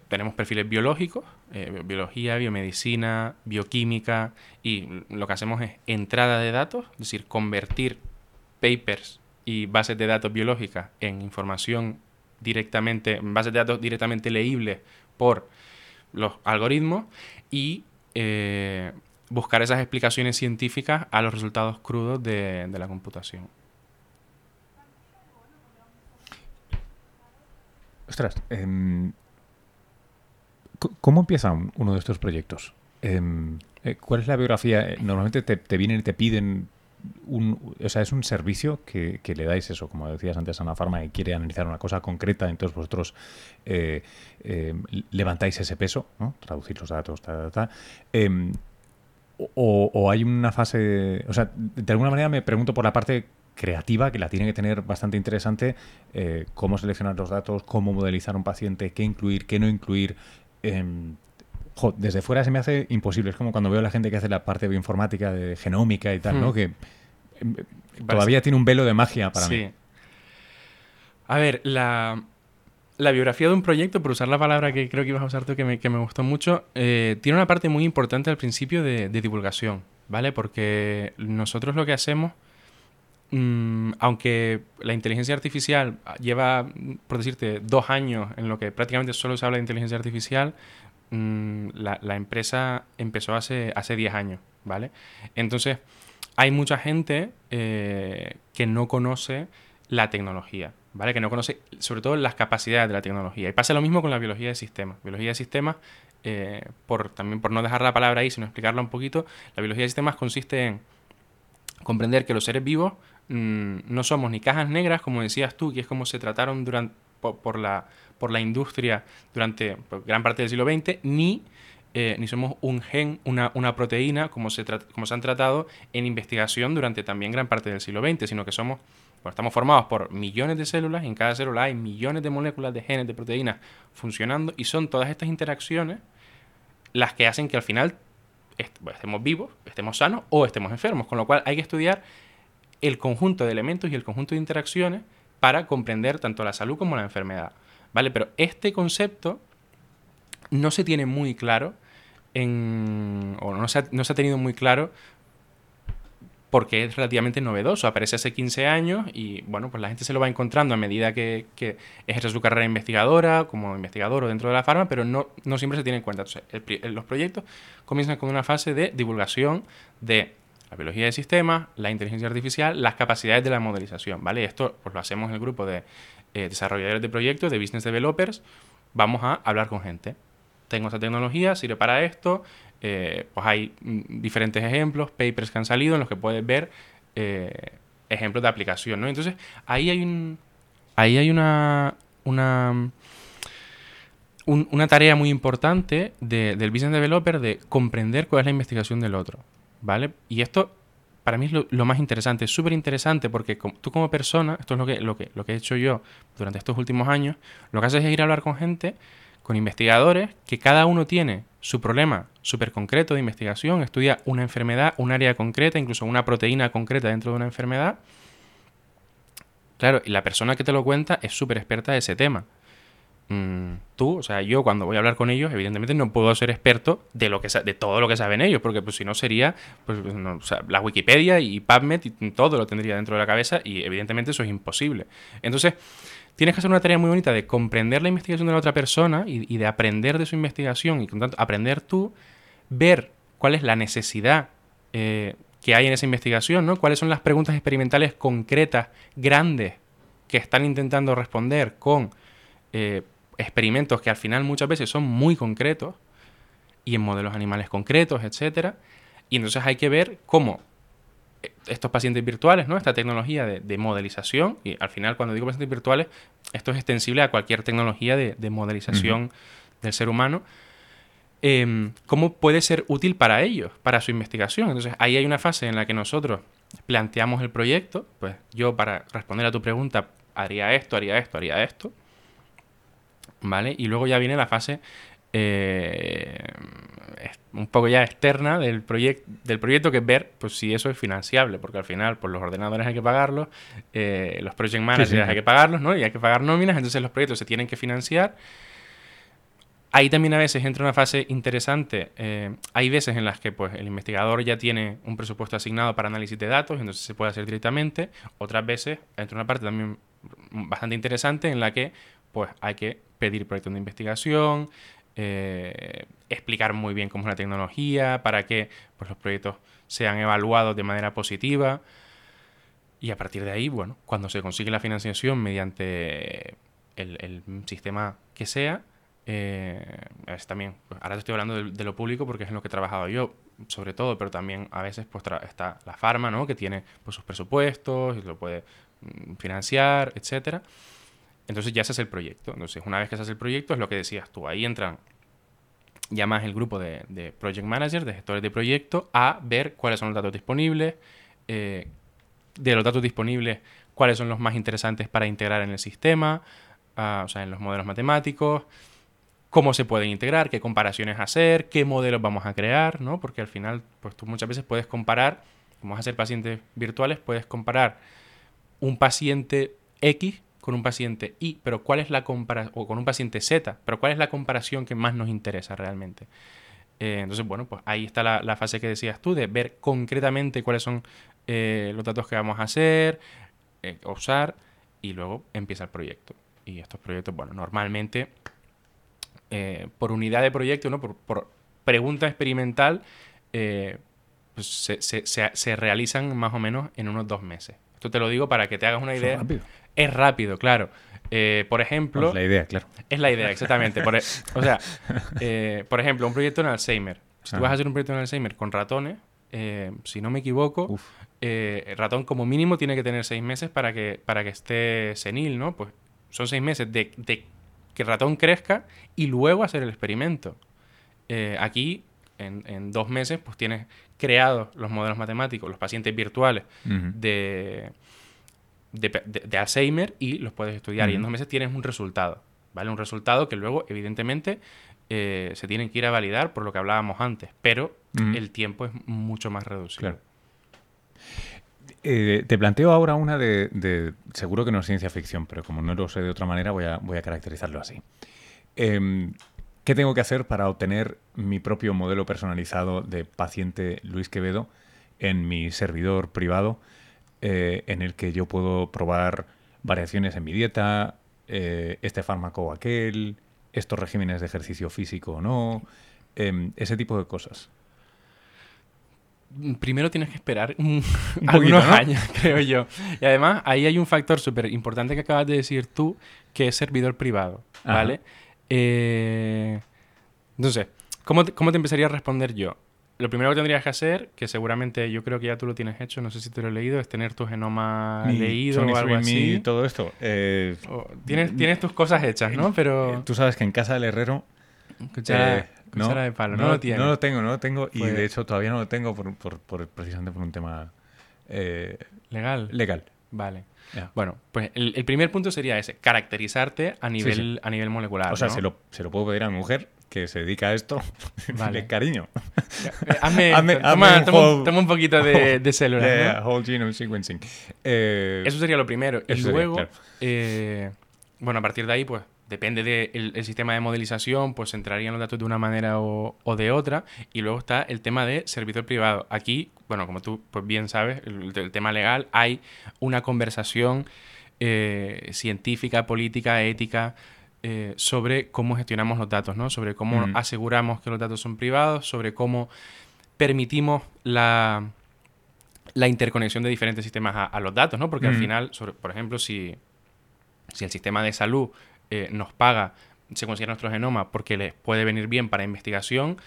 tenemos perfiles biológicos, biología, biomedicina, bioquímica, y lo que hacemos es entrada de datos, es decir, convertir papers y bases de datos biológicas en información directamente, en bases de datos directamente leíbles por los algoritmos y eh, buscar esas explicaciones científicas a los resultados crudos de, la computación. Ostras, em, ¿cómo empieza uno de estos proyectos? Em, eh, ¿Cuál es la biografía? Eh, normalmente te, vienen y te piden o sea, es un servicio que, le dais eso, como decías antes a una farma que quiere analizar una cosa concreta, entonces vosotros eh, eh, levantáis ese peso, ¿no? traducir los datos, em, o, hay una fase, o sea, de alguna manera me pregunto por la parte creativa, que la tiene que tener bastante interesante, eh, cómo seleccionar los datos, cómo modelizar un paciente, qué incluir, qué no incluir. Em, desde fuera se me hace imposible. Es como cuando veo a la gente que hace la parte bioinformática, de genómica y tal, ¿no? Hmm. Que em, todavía tiene un velo de magia para sí. mí. A ver, la, biografía de un proyecto, por usar la palabra que creo que ibas a usar tú, que me, gustó mucho, eh, tiene una parte muy importante al principio de, divulgación, ¿vale? Porque nosotros lo que hacemos, mm, aunque la inteligencia artificial lleva, por decirte, dos años en lo que prácticamente solo se habla de inteligencia artificial, Mm, la, empresa empezó hace, hace 10 años, ¿vale? Entonces, hay mucha gente eh, que no conoce la tecnología, ¿vale? Que no conoce sobre todo las capacidades de la tecnología. Y pasa lo mismo con la biología de sistemas. Biología de sistemas, eh, por, también por no dejar la palabra ahí, sino explicarla un poquito, la biología de sistemas consiste en comprender que los seres vivos mm, no somos ni cajas negras, como decías tú, que es como se trataron durante, por la industria durante pues, gran parte del siglo XX, ni, eh, ni somos un gen, una, proteína, como se, como se han tratado en investigación durante también gran parte del siglo XX, sino que somos, pues, estamos formados por millones de células, en cada célula hay millones de moléculas de genes, de proteínas funcionando, y son todas estas interacciones las que hacen que al final pues, estemos vivos, estemos sanos o estemos enfermos, con lo cual hay que estudiar el conjunto de elementos y el conjunto de interacciones para comprender tanto la salud como la enfermedad. ¿Vale? Pero este concepto no se tiene muy claro en, o no se, ha, tenido muy claro porque es relativamente novedoso. Aparece hace 15 años y, bueno, pues la gente se lo va encontrando a medida que, ejerce su carrera investigadora, como investigador o dentro de la farma, pero no, siempre se tiene en cuenta. Los proyectos comienzan con una fase de divulgación de la biología de sistemas, la inteligencia artificial, las capacidades de la modelización, ¿vale? Esto pues lo hacemos en el grupo de eh, desarrolladores de proyectos, de business developers, vamos a hablar con gente. Tengo esta tecnología, sirve para esto, eh, pues hay mm, diferentes ejemplos, papers que han salido en los que puedes ver eh, ejemplos de aplicación, ¿no? Entonces, ahí hay un... Ahí hay una... una una tarea muy importante del business developer de comprender cuál es la investigación del otro, ¿vale? Y esto para mí es lo, más interesante, es súper interesante porque tú como persona, esto es lo que, lo, que, lo que he hecho yo durante estos últimos años, lo que haces es ir a hablar con gente, con investigadores, que cada uno tiene su problema súper concreto de investigación, estudia una enfermedad, un área concreta, incluso una proteína concreta dentro de una enfermedad. Claro, y la persona que te lo cuenta es súper experta de ese tema. Mm, tú, o sea, yo cuando voy a hablar con ellos, evidentemente no puedo ser experto de lo que de todo lo que saben ellos, porque pues si no sería, pues o sea, la Wikipedia y PubMed y todo lo tendría dentro de la cabeza y evidentemente eso es imposible. Entonces, tienes que hacer una tarea muy bonita de comprender la investigación de la otra persona y, de aprender de su investigación y con tanto aprender tú, ver cuál es la necesidad eh, que hay en esa investigación, ¿no? Cuáles son las preguntas experimentales concretas, grandes, que están intentando responder con eh, experimentos que al final muchas veces son muy concretos y en modelos animales concretos, etcétera. Y entonces hay que ver cómo estos pacientes virtuales, ¿no? Esta tecnología de, modelización, y al final cuando digo pacientes virtuales, esto es extensible a cualquier tecnología de, modelización del ser humano, em, cómo puede ser útil para ellos, para su investigación. Entonces, ahí hay una fase en la que nosotros planteamos el proyecto, pues yo para responder a tu pregunta haría esto, haría esto, haría esto, ¿vale? Y luego ya viene la fase eh, un poco ya externa del, proyecto del proyecto, que es ver pues, si eso es financiable, porque al final pues, los ordenadores hay que pagarlos, eh, los project managers hay que pagarlos, ¿no? Y hay que pagar nóminas, entonces los proyectos se tienen que financiar. Ahí también a veces entra una fase interesante. Eh, hay veces en las que pues, el investigador ya tiene un presupuesto asignado para análisis de datos, entonces se puede hacer directamente. Otras veces entra una parte también bastante interesante en la que pues, hay que pedir proyectos de investigación, eh, explicar muy bien cómo es la tecnología, para que pues, los proyectos sean evaluados de manera positiva. Y a partir de ahí, bueno, cuando se consigue la financiación mediante el, sistema que sea, eh, también, pues, ahora estoy hablando de, lo público porque es en lo que he trabajado yo, sobre todo, pero también a veces pues está la farma, ¿no? Que tiene pues, sus presupuestos y lo puede mm, financiar, etcétera. Entonces ya se hace el proyecto. Entonces, una vez que se hace el proyecto, es lo que decías tú. Ahí entran ya más el grupo de, project managers, de gestores de proyecto, a ver cuáles son los datos disponibles, eh, de los datos disponibles, cuáles son los más interesantes para integrar en el sistema, ah, o sea, en los modelos matemáticos, cómo se pueden integrar, qué comparaciones hacer, qué modelos vamos a crear, ¿no? Porque al final, pues tú muchas veces puedes comparar, como vas a ser pacientes virtuales, puedes comparar un paciente X con un paciente Y, pero ¿cuál es la comparación, o con un paciente Z, pero cuál es la comparación que más nos interesa realmente? Eh, entonces, bueno, pues ahí está la, fase que decías tú, de ver concretamente cuáles son eh, los datos que vamos a hacer, eh, usar, y luego empieza el proyecto. Y estos proyectos, bueno, normalmente por unidad de proyecto, ¿no? por, pregunta experimental, pues se, se, realizan más o menos en unos dos meses. Esto te lo digo para que te hagas una idea. Es rápido, claro. Eh, por ejemplo... Es la idea, claro. Es la idea, exactamente. Por, e, o sea, eh, por ejemplo, un proyecto en Alzheimer. Si tú vas a hacer un proyecto en Alzheimer con ratones, eh, si no me equivoco, el ratón como mínimo tiene que tener seis meses para que, para que esté senil, ¿no? Pues son seis meses de, que el ratón crezca y luego hacer el experimento. aquí, en, dos meses, pues tienes creados los modelos matemáticos, los pacientes virtuales de de, Alzheimer y los puedes estudiar. Y en dos meses tienes un resultado, ¿vale? Un resultado que luego, evidentemente, eh, se tienen que ir a validar por lo que hablábamos antes, pero el tiempo es mucho más reducido. Eh, te planteo ahora una de, Seguro que no es ciencia ficción, pero como no lo sé de otra manera, voy a, voy a caracterizarlo así. Em, ¿Qué tengo que hacer para obtener mi propio modelo personalizado de paciente Luis Quevedo en mi servidor privado? Eh, en el que yo puedo probar variaciones en mi dieta, eh, este fármaco o aquel, estos regímenes de ejercicio físico o no, em, ese tipo de cosas. Primero tienes que esperar algunos años, creo yo. Y además, ahí hay un factor súper importante que acabas de decir tú, que es servidor privado, ¿vale? Eh, entonces, ¿cómo ¿cómo te empezaría a responder yo? Lo primero que tendrías que hacer, que seguramente yo creo que ya tú lo tienes hecho, no sé si te lo he leído, es tener tu genoma leído o algo así. Todo esto. Eh, tienes, tienes tus cosas hechas, ¿no? Pero... Eh, tú sabes que en casa del herrero... Cuchara, eh, no, de palo, no, lo tienes. No lo tengo, no lo tengo. Y pues de hecho todavía no lo tengo por, por, precisamente por un tema... ¿Legal? Legal. Vale. Bueno, pues el, primer punto sería ese, caracterizarte a nivel, A nivel molecular. O sea, se, lo, se, lo, puedo pedir a mi mujer que se dedica a esto. Vale. cariño. Hazme, toma, un, poquito de, de células. Whole genome sequencing. Eh, eso sería lo primero. Y luego, eh, bueno, a partir de ahí, pues depende del el sistema de modelización, pues entrarían los datos de una manera o, de otra. Y luego está el tema de servidor privado. Aquí, bueno, como tú pues bien sabes, el, tema legal, hay una conversación eh, científica, política, ética. Eh, sobre cómo gestionamos los datos, ¿no? Sobre cómo aseguramos que los datos son privados, sobre cómo permitimos la, la interconexión de diferentes sistemas a, los datos, ¿no? Porque al final, por ejemplo, si, si el sistema de salud eh, nos paga, se considera nuestro genoma porque les puede venir bien para investigación,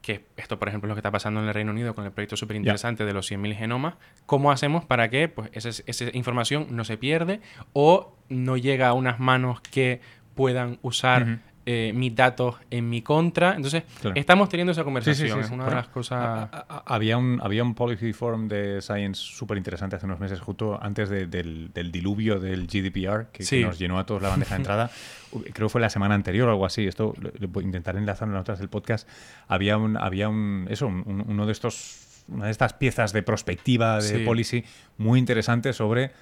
que esto, por ejemplo, es lo que está pasando en el Reino Unido con el proyecto súper interesante de los 100.000 genomas, ¿cómo hacemos para que pues, esa, información no se pierde o no llega a unas manos que puedan usar eh, mis datos en mi contra. Entonces, estamos teniendo esa conversación. es una de las cosas. había, un, había un Policy Forum de Science súper interesante hace unos meses, justo antes del, diluvio del GDPR, que, nos llenó a todos la bandeja de entrada. Creo que fue la semana anterior o algo así. Esto lo, intentaré enlazar en las notas del podcast. Había un, había un, eso, uno de estos una de estas piezas de perspectiva de policy muy interesante sobre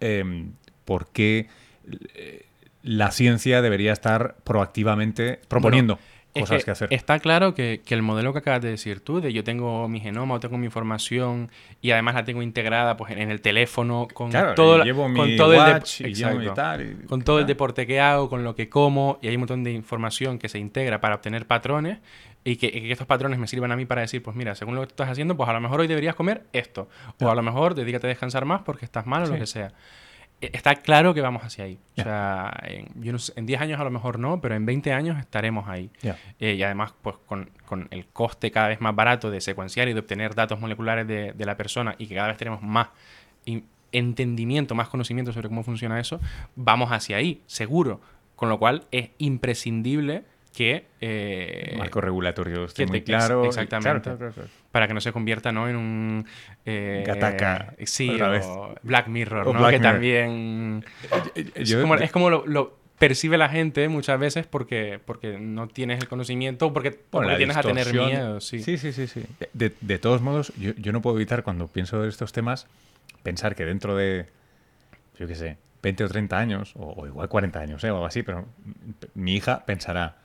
em, por qué eh, la ciencia debería estar proactivamente proponiendo. cosas que, hacer. Está claro que, el modelo que acabas de decir tú, de yo tengo mi genoma o tengo mi información y además la tengo integrada pues, en el teléfono con todo, con todo el con todo el deporte que hago, con lo que como y hay un montón de información que se integra para obtener patrones y que, estos patrones me sirvan a mí para decir, pues mira, según lo que estás haciendo, pues a lo mejor hoy deberías comer esto. O a lo mejor dedícate a descansar más porque estás mal o lo que sea. Está claro que vamos hacia ahí. O sea, en, yo en 10 años a lo mejor no, pero en 20 años estaremos ahí. Eh, y además, pues con, con, el coste cada vez más barato de secuenciar y de obtener datos moleculares de, de la persona y que cada vez tenemos más entendimiento, más conocimiento sobre cómo funciona eso, vamos hacia ahí, seguro. Con lo cual es imprescindible que... Eh, marco regulatorio esté muy claro. Exactamente. Para que no se convierta ¿no? en un... Eh, Gataka. Sí, o Black Mirror, ¿no? que también... es, como, lo, percibe la gente muchas veces porque, porque no tienes el conocimiento o porque, porque tienes a tener miedo. Sí, sí, sí. sí, De, de, todos modos, yo, yo, no puedo evitar cuando pienso en estos temas pensar que dentro de, yo qué sé, 20 o 30 años, o, igual 40 años, ¿eh? o algo así, pero mi hija pensará,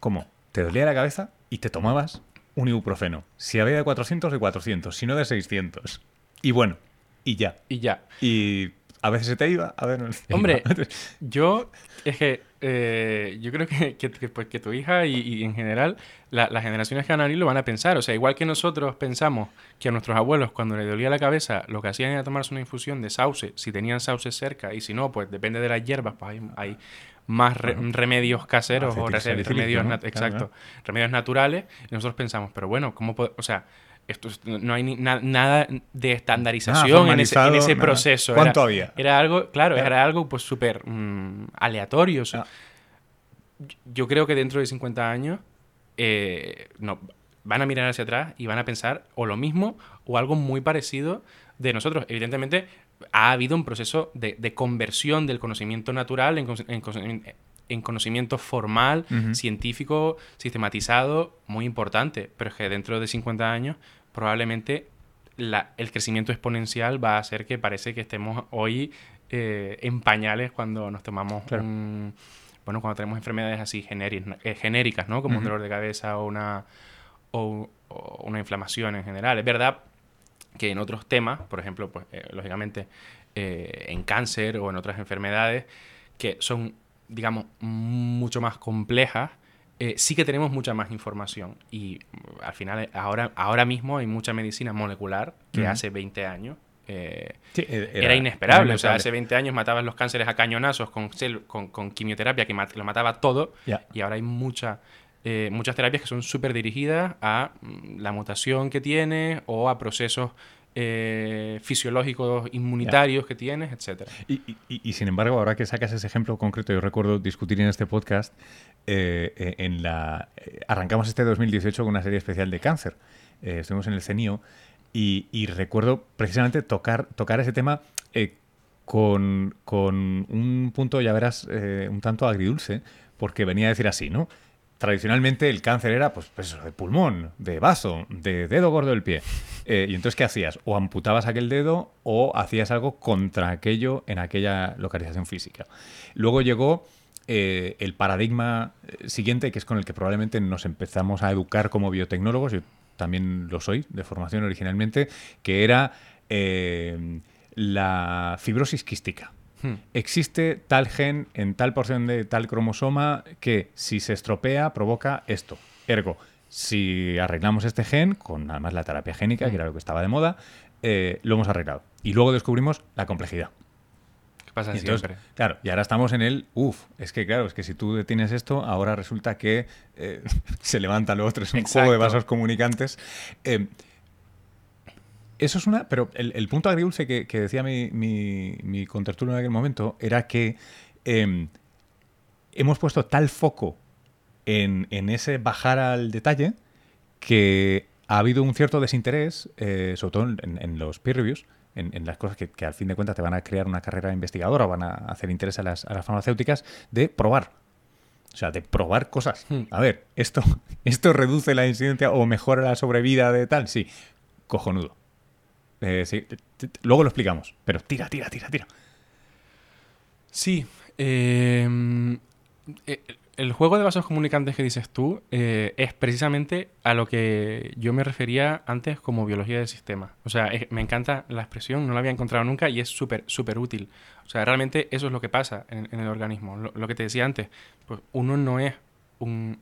¿Cómo? Te dolía la cabeza y te tomabas un ibuprofeno. Si había de 400, de 400. Si no, de 600. Y bueno, y ya. Y ya. Y a veces se te iba, a ver... Hombre, yo... Es que eh, yo creo que, pues, que, tu hija y, en general las generaciones que van a venir lo van a pensar. O sea, igual que nosotros pensamos que a nuestros abuelos cuando les dolía la cabeza lo que hacían era tomarse una infusión de sauce, si tenían sauce cerca, y si no, pues depende de las hierbas, pues hay, hay más remedios caseros o remedios, exacto, remedios naturales. Y nosotros pensamos, pero bueno, ¿cómo O sea, esto no hay nada de estandarización en, ese, proceso. ¿Cuánto había? Era algo, claro, era algo pues súper mm, aleatorio. Yo creo que dentro de 50 años eh, no, van a mirar hacia atrás y van a pensar o lo mismo o algo muy parecido de nosotros. Evidentemente, ha habido un proceso de, conversión del conocimiento natural en, conocimiento formal, científico, sistematizado, muy importante. Pero es que dentro de 50 años, probablemente el crecimiento exponencial va a hacer que parece que estemos hoy eh, en pañales cuando nos tomamos un, bueno, cuando tenemos enfermedades así eh, genéricas, ¿no? Como un dolor de cabeza o una, o, una inflamación en general. Es verdad que en otros temas, por ejemplo, pues eh, lógicamente eh, en cáncer o en otras enfermedades que son, digamos, mucho más complejas, eh, sí que tenemos mucha más información. Y mm, al final, ahora, ahora mismo hay mucha medicina molecular que hace 20 años era, inesperable. O sea, hace 20 años mataban los cánceres a cañonazos con, con, quimioterapia que lo mataba todo. Y ahora hay mucha eh, muchas terapias que son súper dirigidas a mm, la mutación que tiene o a procesos eh, fisiológicos inmunitarios que tienes, etc. Y, sin embargo, ahora que sacas ese ejemplo concreto, yo recuerdo discutir en este podcast, eh, en la arrancamos este 2018 con una serie especial de cáncer. estuvimos en el CENIO y, recuerdo precisamente tocar, tocar ese tema con, con, un punto, ya verás, un tanto agridulce, porque venía a decir así, ¿no? Tradicionalmente el cáncer era pues, pues de pulmón, de vaso, de dedo gordo del pie. Eh, y entonces, ¿qué hacías? O amputabas aquel dedo o hacías algo contra aquello en aquella localización física. Luego llegó eh, el paradigma eh, siguiente, que es con el que probablemente nos empezamos a educar como biotecnólogos, yo también lo soy de formación originalmente, que era la fibrosis quística. Hmm. Existe tal gen en tal porción de tal cromosoma que si se estropea provoca esto. Ergo, si arreglamos este gen, con además la terapia génica, que hmm. era lo que estaba de moda, eh, lo hemos arreglado. Y luego descubrimos la complejidad. ¿Qué pasa siempre? Claro, y ahora estamos en el, uff, es que claro, es que si tú detienes esto, ahora resulta que eh, se levanta lo otro, es un juego de vasos comunicantes. Eh, eso es una. Pero el, punto agridulce que, que decía mi, mi, en aquel momento era que em, hemos puesto tal foco en, ese bajar al detalle que ha habido un cierto desinterés, eh, sobre todo en, los peer reviews, en, las cosas que, al fin de cuentas te van a crear una carrera investigadora o van a hacer interés a las, farmacéuticas, de probar. O sea, de probar cosas. Hmm. A ver, ¿esto, ¿esto reduce la incidencia o mejora la sobrevida de tal? Sí, cojonudo. Eh, sí, luego lo explicamos, pero tira, tira, tira, tira. Sí. Eh, eh el juego de vasos comunicantes que dices tú eh, es precisamente a lo que yo me refería antes como biología del sistema. O sea, me encanta la expresión, no la había encontrado nunca y es súper, súper útil. O sea, realmente eso es lo que pasa en, el organismo. lo, que te decía antes, pues uno no es un,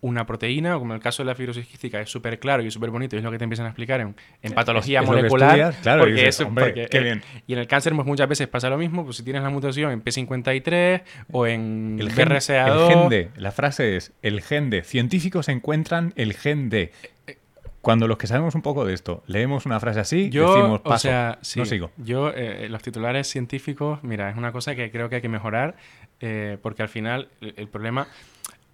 una proteína, o como el caso de la fibrosis quística, es súper claro y súper bonito, y es lo que te empiezan a explicar en, patología molecular. claro, y, en el cáncer pues, muchas veces pasa lo mismo, pues si tienes la mutación en P53 o en el BRCA2... El gen de, la frase es, el gen de, científicos encuentran el gen de... Cuando los que sabemos un poco de esto leemos una frase así, yo, decimos, paso, o sea, no sigo. Yo, eh, los titulares científicos, mira, es una cosa que creo que hay que mejorar, eh, porque al final el problema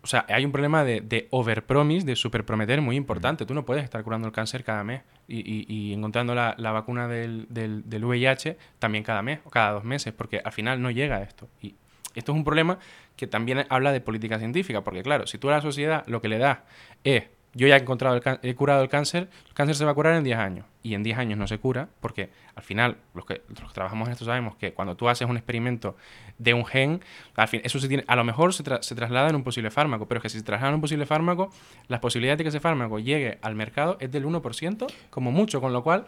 o sea, hay un problema de, de overpromise, de superprometer muy importante. Tú no puedes estar curando el cáncer cada mes y, encontrando la, vacuna del, del, VIH también cada mes o cada dos meses, porque al final no llega a esto. Y esto es un problema que también habla de política científica, porque claro, si tú a la sociedad lo que le das es yo ya he encontrado el he curado el cáncer, el cáncer se va a curar en 10 años. Y en 10 años no se cura, porque al final, los que, trabajamos en esto sabemos que cuando tú haces un experimento de un gen, al fin, eso se tiene, a lo mejor se, traslada en un posible fármaco, pero es que si se traslada en un posible fármaco, las posibilidades de que ese fármaco llegue al mercado es del 1%, como mucho, con lo cual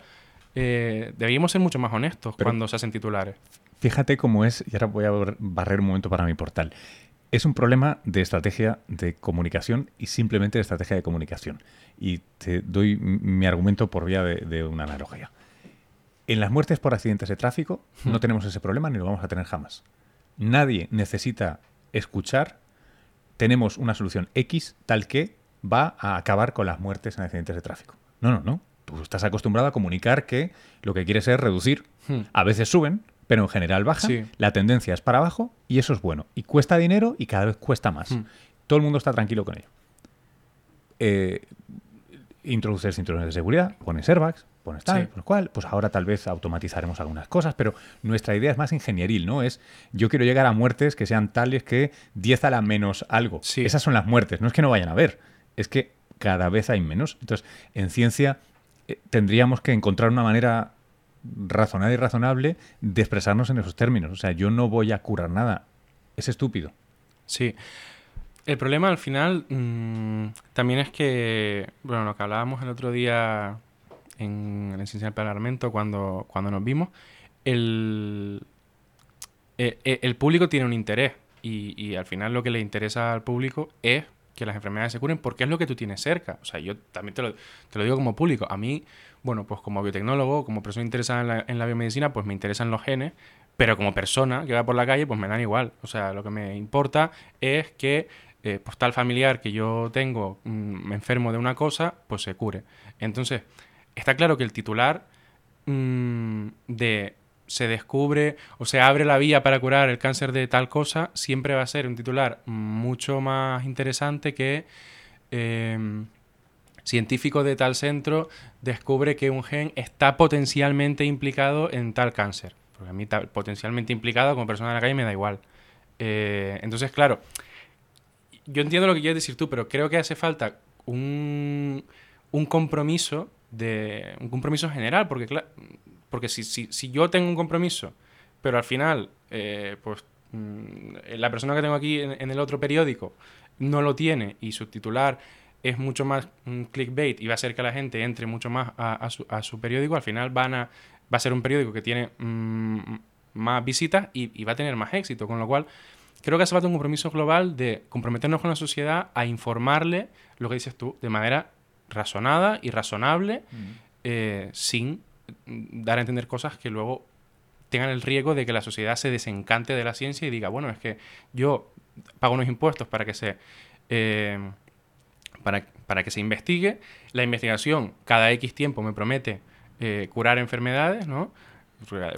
eh, deberíamos ser mucho más honestos cuando se hacen titulares. Fíjate cómo es, y ahora voy a barrer un momento para mi portal. Es un problema de estrategia de comunicación y simplemente de estrategia de comunicación. Y te doy mi argumento por vía de, una analogía. En las muertes por accidentes de tráfico no tenemos ese problema ni lo vamos a tener jamás. Nadie necesita escuchar, tenemos una solución X tal que va a acabar con las muertes en accidentes de tráfico. No, no, no. Tú estás acostumbrado a comunicar que lo que quieres es reducir. A veces suben, pero en general baja, la tendencia es para abajo y eso es bueno. Y cuesta dinero y cada vez cuesta más. Hmm. Todo el mundo está tranquilo con ello. Eh, introduces cinturones de seguridad, pones airbags, pones tal, por lo cual, pues ahora tal vez automatizaremos algunas cosas, pero nuestra idea es más ingenieril, ¿no? Es yo quiero llegar a muertes que sean tales que 10 a la menos algo. Esas son las muertes, no es que no vayan a ver, es que cada vez hay menos. Entonces, en ciencia eh, tendríamos que encontrar una manera razonada y razonable de expresarnos en esos términos. O sea, yo no voy a curar nada. Es estúpido. Sí. El problema al final mm, también es que, bueno, lo que hablábamos el otro día en el Esencial Parlamento cuando, cuando nos vimos, el, eh, eh, el, público tiene un interés y, y, al final lo que le interesa al público es que las enfermedades se curen porque es lo que tú tienes cerca. O sea, yo también te lo, te lo digo como público. A mí bueno, pues como biotecnólogo, como persona interesada en la, biomedicina, pues me interesan los genes, pero como persona que va por la calle, pues me dan igual. O sea, lo que me importa es que eh, pues tal familiar que yo tengo mm, enfermo de una cosa, pues se cure. Entonces, está claro que el titular mm, de se descubre o se abre la vía para curar el cáncer de tal cosa, siempre va a ser un titular mucho más interesante que eh, científico de tal centro descubre que un gen está potencialmente implicado en tal cáncer. Porque a mí potencialmente implicado como persona de la calle me da igual. Eh, entonces, claro, yo entiendo lo que quieres decir tú, pero creo que hace falta un, un compromiso de un compromiso general, porque porque si, si, yo tengo un compromiso, pero al final, eh, pues mm, la persona que tengo aquí en, en, el otro periódico no lo tiene y su titular es mucho más un clickbait y va a hacer que la gente entre mucho más a, su, periódico, al final van a, va a ser un periódico que tiene mm, más visitas y, va a tener más éxito. Con lo cual, creo que hace falta un compromiso global de comprometernos con la sociedad a informarle lo que dices tú de manera razonada y razonable, mm. eh, sin dar a entender cosas que luego tengan el riesgo de que la sociedad se desencante de la ciencia y diga, bueno, es que yo pago unos impuestos para que se... Eh, para, que se investigue. La investigación cada X tiempo me promete eh, curar enfermedades, ¿no?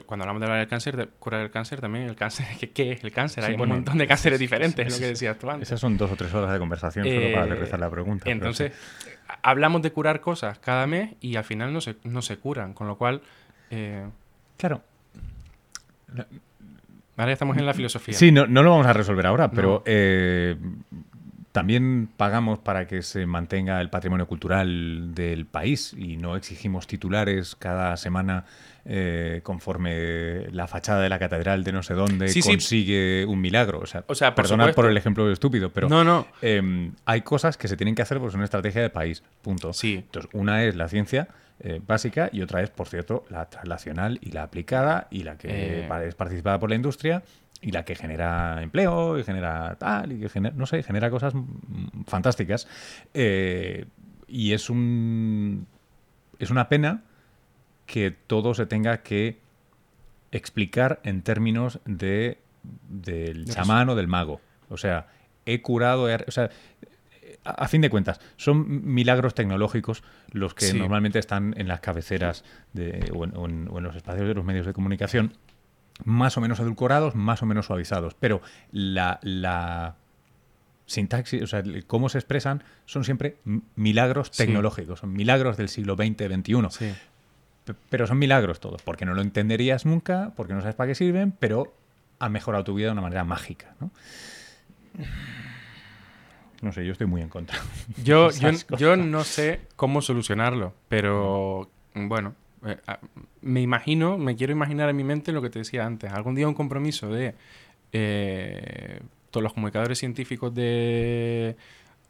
Cuando hablamos de del cáncer, de curar el cáncer también, el cáncer, ¿qué, es el cáncer? Sí, Hay bueno, un montón de cánceres diferentes, es es- lo que decías tú antes. Esas son dos o tres horas de conversación solo Eh, para aterrizar la pregunta. Entonces, sí. hablamos de curar cosas cada mes y al final no se, no se curan, con lo cual, eh, claro. ahora estamos en la filosofía. Sí, no, no lo vamos a resolver ahora, pero No. eh, también pagamos para que se mantenga el patrimonio cultural del país y no exigimos titulares cada semana eh, conforme la fachada de la catedral de no sé dónde Sí, sí. consigue un milagro. O sea, O sea, por perdonad por el ejemplo estúpido, pero no, no. eh, hay cosas que se tienen que hacer porque es una estrategia de país. Punto. Sí. Entonces, una es la ciencia eh, básica y otra es, por cierto, la translacional y la aplicada y la que Eh. es participada por la industria y la que genera empleo y genera tal y que genera, no sé, genera cosas fantásticas. Eh, y es un es una pena que todo se tenga que explicar en términos de del De chamán o del mago. O sea, he curado, he- o sea, a, a fin de cuentas, son milagros tecnológicos los que Sí. normalmente están en las cabeceras de, o, en, o en- o en los espacios de los medios de comunicación, más o menos edulcorados, más o menos suavizados. Pero la, la sintaxis, o sea, cómo se expresan, son siempre milagros Sí. tecnológicos, son milagros del siglo XX, XXI. Sí. Pero son milagros todos, porque no lo entenderías nunca, porque no sabes para qué sirven, pero han mejorado tu vida de una manera mágica. ¿no? No sé, yo estoy muy en contra. Yo, yo, yo no sé cómo solucionarlo, pero bueno, me imagino, me quiero imaginar en mi mente lo que te decía antes. Algún día un compromiso de eh, todos los comunicadores científicos de,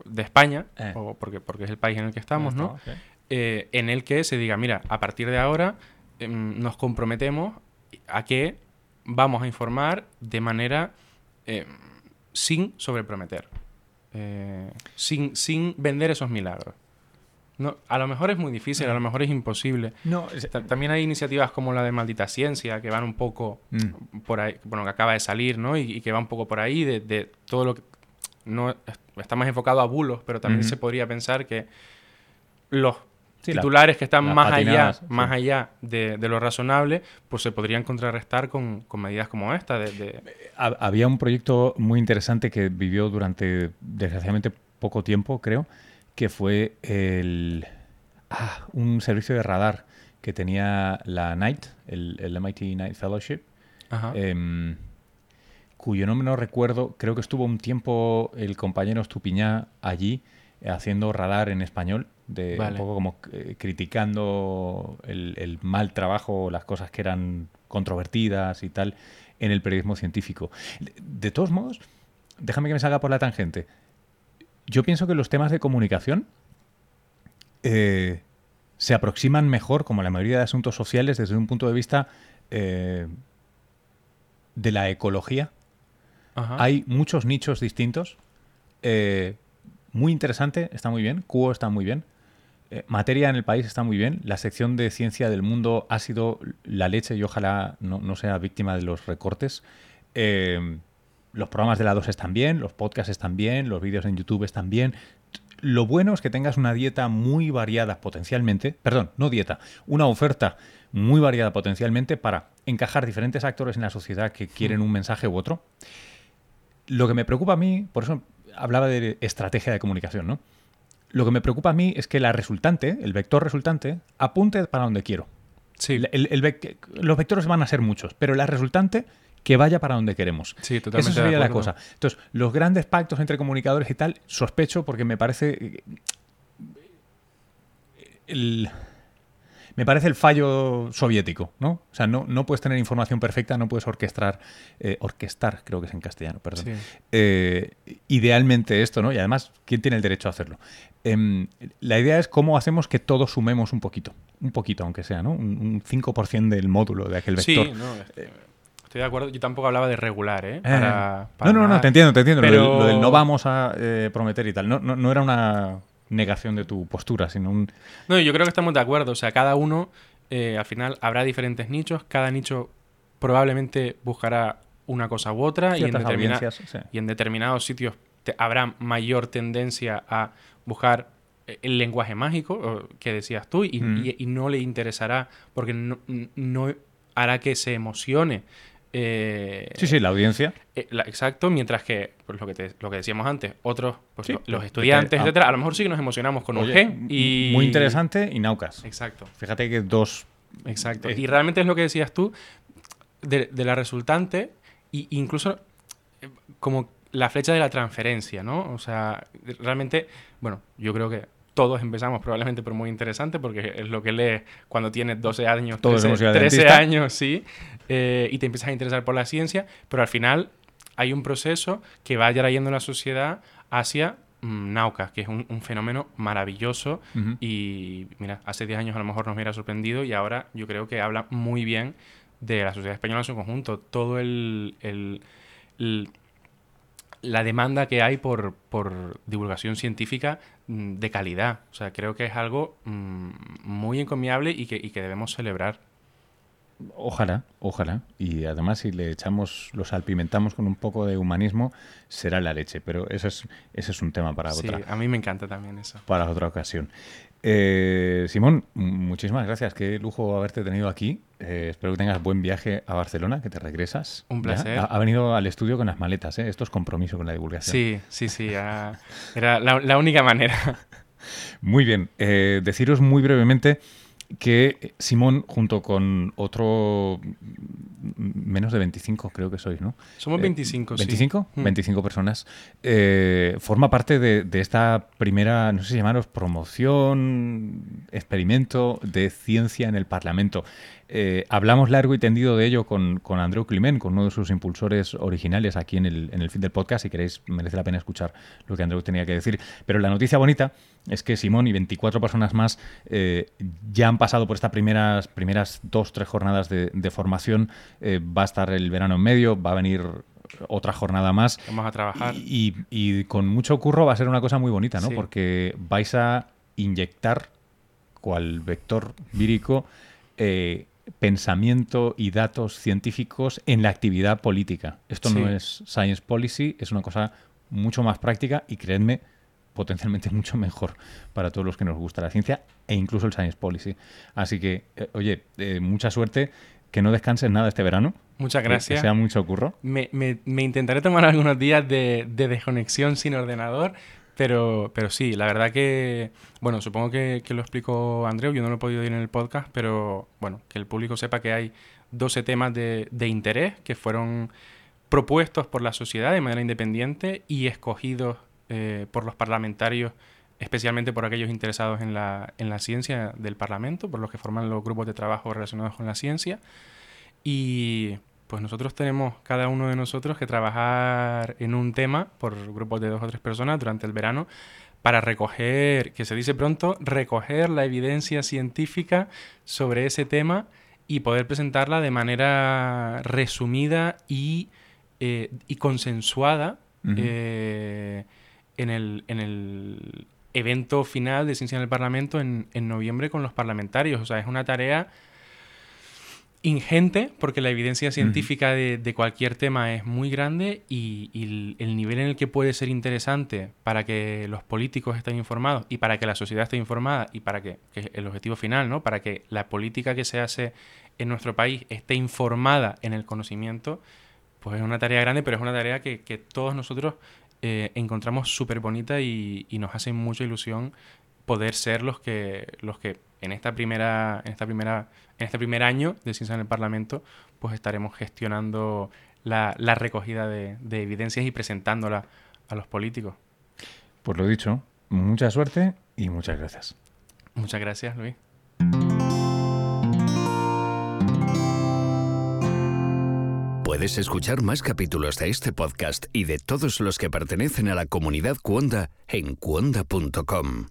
de España, Eh. o porque, porque es el país en el que estamos, ¿no? Eh, en el que se diga, mira, a partir de ahora em, nos comprometemos a que vamos a informar de manera em, sin sobreprometer, eh, sin, sin vender esos milagros. No, a lo mejor es muy difícil, a lo mejor es imposible. No, es- También hay iniciativas como la de Maldita Ciencia que van un poco Mm. por ahí, bueno, que acaba de salir, ¿no? Y, y que va un poco por ahí de, de todo lo que no está más enfocado a bulos, pero también se podría pensar que los Sí, la- titulares que están más allá, sí. más allá de, de lo razonable, pues se podrían contrarrestar con, con medidas como esta. De, de- Ha- Había un proyecto muy interesante que vivió durante, desgraciadamente, poco tiempo, creo, que fue el, ah, un servicio de radar que tenía la NIGHT, el, el MIT Night Fellowship, Ajá. em, cuyo nombre no recuerdo, creo que estuvo un tiempo el compañero Estupiñá allí eh, haciendo radar en español, de Vale. un poco como eh, criticando el, el mal trabajo, las cosas que eran controvertidas y tal en el periodismo científico. De todos modos, déjame que me salga por la tangente. Yo pienso que los temas de comunicación eh, se aproximan mejor, como la mayoría de asuntos sociales, desde un punto de vista eh, de la ecología. Ajá. Hay muchos nichos distintos. eh, muy interesante, está muy bien. Cuo está muy bien. eh, materia en el país está muy bien. La sección de ciencia del mundo ha sido la leche y ojalá no, no sea víctima de los recortes. Eh, los programas de la 2 están bien, los podcasts están bien, los vídeos en YouTube están bien. Lo bueno es que tengas una dieta muy variada potencialmente, perdón, no dieta, una oferta muy variada potencialmente para encajar diferentes actores en la sociedad que quieren un mensaje u otro. Lo que me preocupa a mí, por eso hablaba de estrategia de comunicación, ¿no? Lo que me preocupa a mí es que la resultante, el vector resultante, apunte para donde quiero. sí, El- el- el vec- los vectores van a ser muchos, pero la resultante que vaya para donde queremos. sí, totalmente. Esa sería la cosa. Entonces, los grandes pactos entre comunicadores y tal, sospecho porque me parece. eh, El, me parece el fallo soviético, ¿no? O sea, no, no puedes tener información perfecta, no puedes orquestar. eh, orquestar, creo que es en castellano, perdón. Sí. Eh, idealmente esto, ¿no? Y además, ¿quién tiene el derecho a hacerlo? Em, la idea es cómo hacemos que todos sumemos un poquito. Un poquito, aunque sea, ¿no? Un, un 5% del módulo de aquel vector. Sí, no, es- estoy de acuerdo. Yo tampoco hablaba de regular, ¿eh? Eh, Para- para no, no, no, te entiendo, te entiendo. Lo del- Pero- Lo, del, no vamos a eh, prometer y tal. No, no, no era una negación de tu postura, sino un... No, yo creo que estamos de acuerdo. O sea, cada uno, eh, al final, habrá diferentes nichos. Cada nicho probablemente buscará una cosa u otra. Y en, determina- sí. y en determinados sitios te- habrá mayor tendencia a buscar el lenguaje mágico que decías tú y, Mm. y- y no le interesará porque no, no hará que se emocione. Eh, Sí, sí, la audiencia. eh, la- exacto, mientras que, pues lo que, te- lo que decíamos antes, otros, pues Sí, lo- los estudiantes, ah, etcétera, a lo mejor sí que nos emocionamos con Oye, un G y... Muy interesante y Naucas. Exacto. Fíjate que dos. Exacto. Eh, Y realmente es lo que decías tú de, de la resultante, y incluso como la flecha de la transferencia, ¿no? O sea, realmente, bueno, yo creo que todos empezamos probablemente por muy interesante, porque es lo que lees cuando tienes 12 años, Todos 13, hemos ido al 13 dentista. años, sí, eh, y te empiezas a interesar por la ciencia, pero al final hay un proceso que va trayendo la sociedad hacia mm, Nauka, que es un, un fenómeno maravilloso y mira, hace 10 años a lo mejor nos hubiera sorprendido y ahora yo creo que habla muy bien de la sociedad española en su conjunto. Todo el, el- el- la demanda que hay por, por divulgación científica de calidad. O sea, creo que es algo mm, muy encomiable y que, y que debemos celebrar. Ojalá, ojalá. Y además, si le echamos, lo salpimentamos con un poco de humanismo, será la leche. Pero eso es, ese es un tema para Sí, otra, a mí me encanta también eso. para otra ocasión. Eh, Simón, muchísimas gracias. Qué lujo haberte tenido aquí. Eh, espero que tengas buen viaje a Barcelona, que te regresas. Un placer. Ha, ha venido al estudio con las maletas, ¿eh? Esto es compromiso con la divulgación. Sí, sí, sí. era la, la única manera. Muy bien. Deciros muy brevemente que Simón, junto con otro menos de 25, creo que sois, ¿no? Somos Eh, 25, sí. ¿25? Mm. 25 personas. Eh, forma parte de, de esta primera, no sé si llamaros, promoción, experimento de ciencia en el Parlamento. Eh, hablamos largo y tendido de ello con, con Andreu Climent, con uno de sus impulsores originales aquí en el, en el feed del podcast. Si queréis, merece la pena escuchar lo que Andreu tenía que decir. Pero la noticia bonita es que Simón y 24 personas más eh, ya han pasado por estas primeras, primeras dos, tres jornadas de, de formación. Eh, va a estar el verano en medio, va a venir otra jornada más. Vamos a trabajar. Y, y con mucho curro va a ser una cosa muy bonita, ¿no? Sí. Porque vais a inyectar, cual vector vírico, eh, pensamiento y datos científicos en la actividad política. Esto no es science policy, es una cosa mucho más práctica y creedme, potencialmente mucho mejor para todos los que nos gusta la ciencia e incluso el science policy. Así que, eh, oye, eh, mucha suerte, que no descanses nada este verano. Muchas gracias. Que sea mucho curro. Me, me- me intentaré tomar algunos días de, de desconexión sin ordenador, pero, pero sí, la verdad que, bueno, supongo que, lo explicó Andreu, yo no lo he podido ir en el podcast, pero bueno, que el público sepa que hay 12 temas de, de interés que fueron propuestos por la sociedad de manera independiente y escogidos eh, por los parlamentarios, especialmente por aquellos interesados en la, en la ciencia del Parlamento, por los que forman los grupos de trabajo relacionados con la ciencia. Y pues nosotros tenemos, cada uno de nosotros, que trabajar en un tema por grupos de dos o tres personas durante el verano para recoger, que se dice pronto, recoger la evidencia científica sobre ese tema y poder presentarla de manera resumida y, eh, y consensuada eh, en, el, en el evento final de Ciencia en el Parlamento en, en noviembre con los parlamentarios. O sea, es una tarea ingente porque la evidencia científica de, de cualquier tema es muy grande y, y el, el nivel en el que puede ser interesante para que los políticos estén informados y para que la sociedad esté informada y para que, que es el objetivo final, ¿no? Para que la política que se hace en nuestro país esté informada en el conocimiento, pues es una tarea grande, pero es una tarea que, que todos nosotros eh, encontramos súper bonita y, y nos hace mucha ilusión poder ser los que los que en esta primera en esta primera en este primer año de ciencia en el Parlamento pues estaremos gestionando la, la recogida de, de evidencias y presentándola a los políticos Pues lo dicho, mucha suerte y muchas gracias. muchas gracias Luis Puedes escuchar más capítulos de este podcast y de todos los que pertenecen a la comunidad Cuonda en cuonda.com.